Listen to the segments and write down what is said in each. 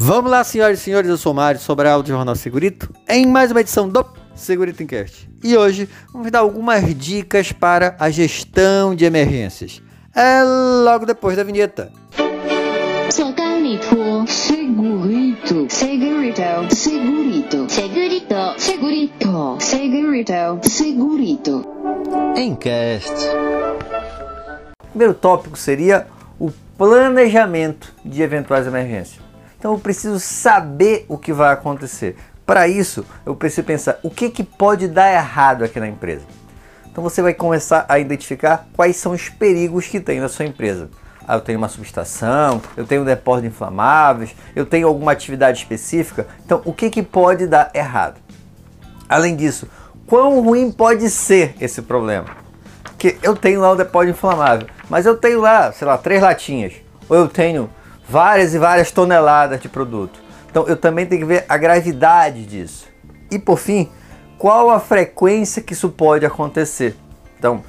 Vamos lá, senhoras e senhores, eu sou o Mário Sobral do Jornal Segurito, em mais uma edição do Segurito Encast. E hoje vamos dar algumas dicas para a gestão de emergências. É logo depois da vinheta. Segurito, segurito, segurito, segurito, segurito, segurito, segurito, segurito. Encast. O primeiro tópico seria o planejamento de eventuais emergências. Então eu preciso saber o que vai acontecer. Para isso, eu preciso pensar o que, que pode dar errado aqui na empresa. Então você vai começar a identificar quais são os perigos que tem na sua empresa. Ah, eu tenho uma subestação, eu tenho um depósito de inflamáveis, eu tenho alguma atividade específica. Então, o que, que pode dar errado? Além disso, quão ruim pode ser esse problema? Que eu tenho lá o depósito inflamável, mas eu tenho lá, sei lá, três latinhas. Ou eu tenho várias e várias toneladas de produto. Então eu também tenho que ver a gravidade disso. E por fim, qual a frequência que isso pode acontecer? Então,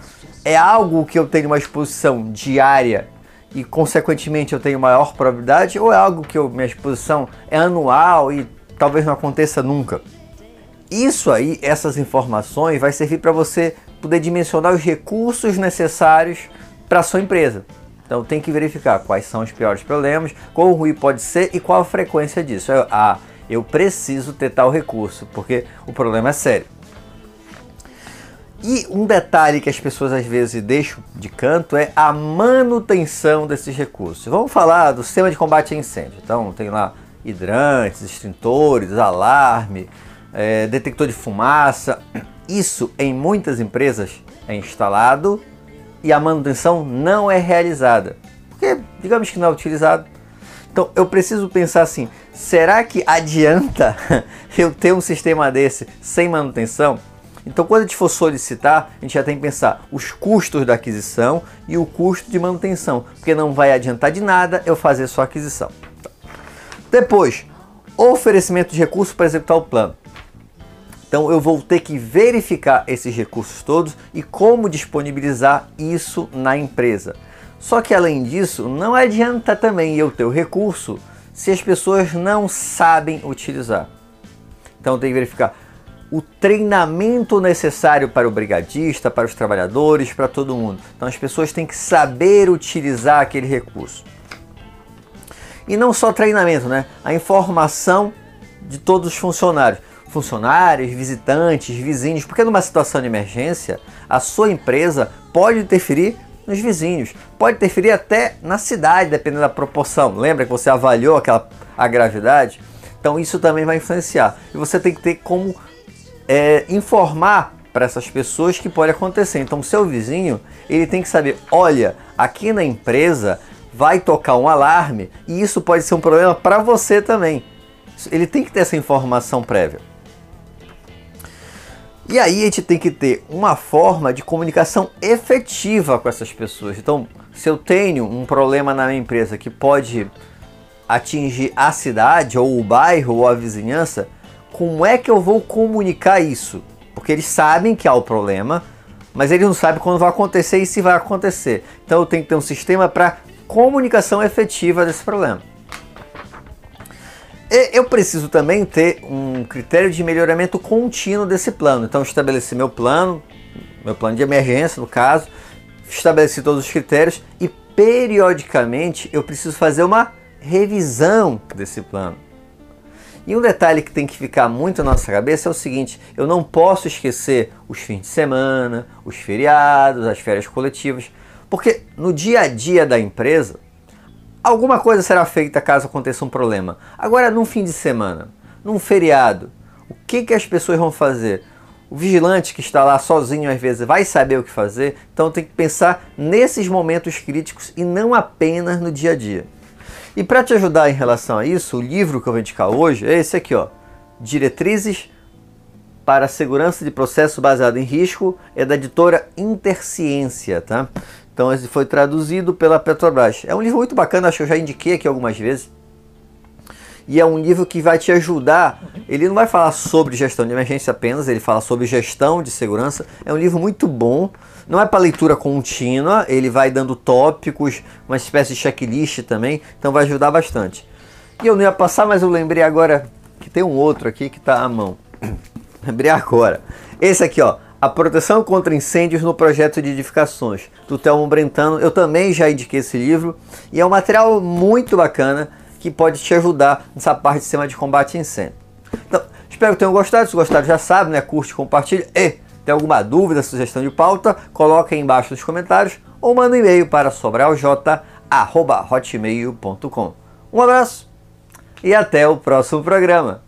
é algo que eu tenho uma exposição diária e consequentemente eu tenho maior probabilidade ou é algo que eu, minha exposição é anual e talvez não aconteça nunca? Isso aí, essas informações vai servir para você poder dimensionar os recursos necessários para sua empresa. Então tem que verificar quais são os piores problemas, quão ruim pode ser e qual a frequência disso. Ah, eu preciso ter tal recurso, porque o problema é sério. E um detalhe que as pessoas às vezes deixam de canto é a manutenção desses recursos. Vamos falar do sistema de combate a incêndio. Então tem lá hidrantes, extintores, alarme, é, detector de fumaça. Isso em muitas empresas é instalado e a manutenção não é realizada. Porque, digamos que não é utilizado. Então eu preciso pensar assim: será que adianta eu ter um sistema desse sem manutenção? Então, quando a gente for solicitar, a gente já tem que pensar os custos da aquisição e o custo de manutenção, porque não vai adiantar de nada eu fazer só aquisição. Depois, oferecimento de recursos para executar o plano. Então eu vou ter que verificar esses recursos todos e como disponibilizar isso na empresa. Só que além disso, não adianta também eu ter o recurso se as pessoas não sabem utilizar. Então tem que verificar o treinamento necessário para o brigadista, para os trabalhadores, para todo mundo. Então as pessoas têm que saber utilizar aquele recurso. E não só treinamento, né? A informação de todos os funcionários funcionários, visitantes, vizinhos, porque numa situação de emergência, a sua empresa pode interferir nos vizinhos, pode interferir até na cidade, dependendo da proporção. Lembra que você avaliou aquela a gravidade? Então isso também vai influenciar. E você tem que ter como é, informar para essas pessoas que pode acontecer. Então, seu vizinho ele tem que saber: olha, aqui na empresa vai tocar um alarme e isso pode ser um problema para você também. Ele tem que ter essa informação prévia. E aí a gente tem que ter uma forma de comunicação efetiva com essas pessoas. Então, se eu tenho um problema na minha empresa que pode atingir a cidade ou o bairro ou a vizinhança, como é que eu vou comunicar isso? Porque eles sabem que há o problema, mas eles não sabem quando vai acontecer e se vai acontecer. Então eu tenho que ter um sistema para comunicação efetiva desse problema. Eu preciso também ter um critério de melhoramento contínuo desse plano. Então, estabelecer meu plano, meu plano de emergência, no caso, estabelecer todos os critérios e periodicamente eu preciso fazer uma revisão desse plano. E um detalhe que tem que ficar muito na nossa cabeça é o seguinte: eu não posso esquecer os fins de semana, os feriados, as férias coletivas, porque no dia a dia da empresa Alguma coisa será feita caso aconteça um problema. Agora, num fim de semana, num feriado, o que, que as pessoas vão fazer? O vigilante que está lá sozinho às vezes vai saber o que fazer, então tem que pensar nesses momentos críticos e não apenas no dia a dia. E para te ajudar em relação a isso, o livro que eu vou indicar hoje é esse aqui, ó, Diretrizes para a Segurança de Processo Baseado em Risco, é da editora Interciência, tá? Então esse foi traduzido pela Petrobras. É um livro muito bacana, acho que eu já indiquei aqui algumas vezes. E é um livro que vai te ajudar. Ele não vai falar sobre gestão de emergência apenas, ele fala sobre gestão de segurança. É um livro muito bom. Não é para leitura contínua, ele vai dando tópicos, uma espécie de checklist também, então vai ajudar bastante. E eu não ia passar, mas eu lembrei agora que tem um outro aqui que está à mão. lembrei agora. Esse aqui, ó. A proteção contra incêndios no projeto de edificações, do Telmo Brentano. Eu também já indiquei esse livro e é um material muito bacana que pode te ajudar nessa parte de sistema de combate a incêndio. Então, espero que tenham gostado. Se gostaram, já sabe, né? Curte, compartilhe. E tem alguma dúvida, sugestão de pauta, coloque aí embaixo nos comentários ou manda um e-mail para sobralj.hotmail.com. Um abraço e até o próximo programa.